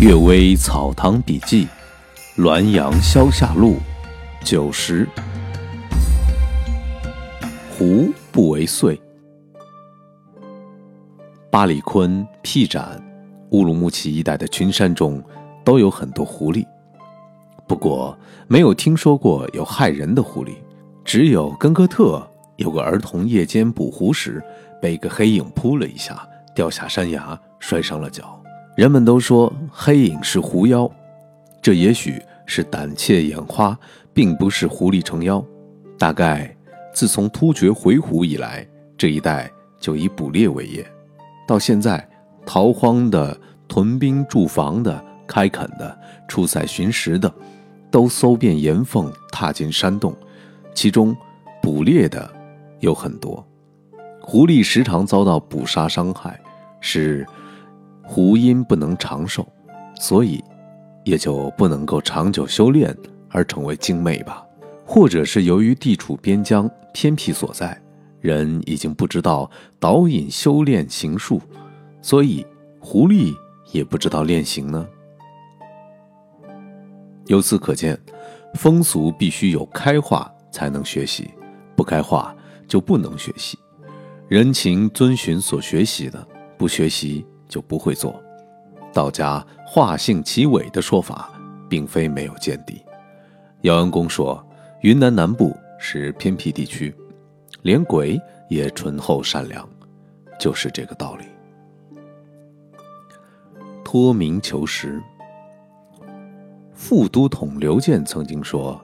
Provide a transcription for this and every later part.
《岳微草堂笔记》，滦阳消夏录，九十。狐不为祟。巴里坤、辟展、乌鲁木齐一带的群山中都有很多狐狸，不过没有听说过有害人的狐狸。只有根哥特有个儿童夜间捕狐时，被一个黑影扑了一下，掉下山崖，摔伤了脚。人们都说黑影是狐妖，这也许是胆怯眼花，并不是狐狸成妖。大概自从突厥回鹘以来，这一带就以捕猎为业。到现在，逃荒的、屯兵驻防的、开垦的、出塞寻食的，都搜遍岩缝，踏进山洞。其中，捕猎的有很多。狐狸时常遭到捕杀伤害，是。狐因不能长寿，所以也就不能够长久修炼而成为精魅吧？或者是由于地处边疆偏僻所在，人已经不知道导引修炼行术，所以狐狸也不知道练行呢？由此可见，风俗必须有开化才能学习，不开化就不能学习。人情遵循所学习的，不学习。就不会做。道家化性其伪的说法，并非没有见地。姚安公说，云南南部是偏僻地区，连鬼也醇厚善良，就是这个道理。托名求实。副都统刘健曾经说，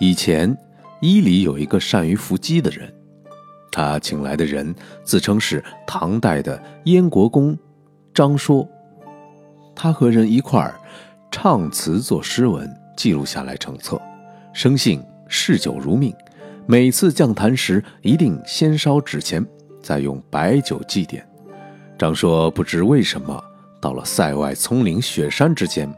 以前伊犁有一个善于伏击的人，他请来的人自称是唐代的燕国公。张说，他和人一块儿唱词作诗文，记录下来成册。生性嗜酒如命，每次讲坛时一定先烧纸钱，再用白酒祭奠。张说不知为什么，到了塞外丛林雪山之间，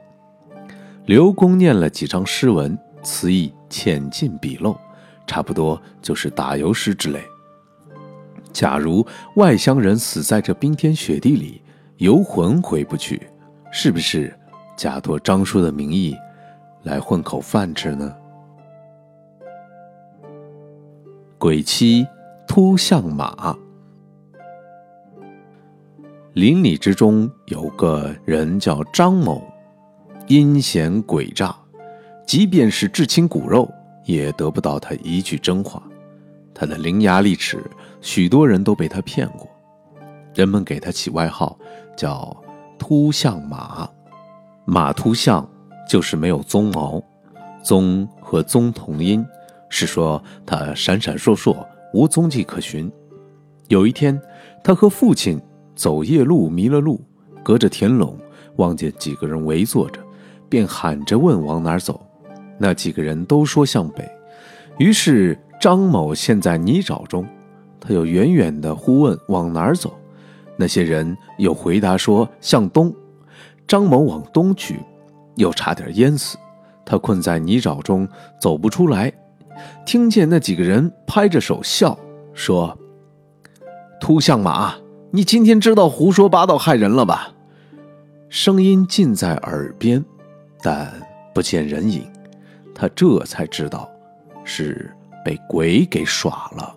刘公念了几张诗文，词意浅近笔漏，差不多就是打油诗之类。假如外乡人死在这冰天雪地里，游魂回不去，是不是假托张叔的名义来混口饭吃呢？鬼妻突相马，邻里之中有个人叫张某，阴险诡诈，即便是至亲骨肉，也得不到他一句真话。他的伶牙俐齿，许多人都被他骗过。人们给他起外号，叫“秃象马”。马秃象就是没有鬃毛，鬃和鬃同音，是说它闪闪烁烁，无踪迹可寻。有一天，他和父亲走夜路迷了路，隔着田垄望见几个人围坐着，便喊着问往哪走。那几个人都说向北，于是张某陷在泥沼中，他又远远地呼问往哪儿走。那些人又回答说向东，张某往东去，又差点淹死。他困在泥沼中走不出来，听见那几个人拍着手笑说：“秃象马，你今天知道胡说八道害人了吧？”声音近在耳边，但不见人影。他这才知道，是被鬼给耍了。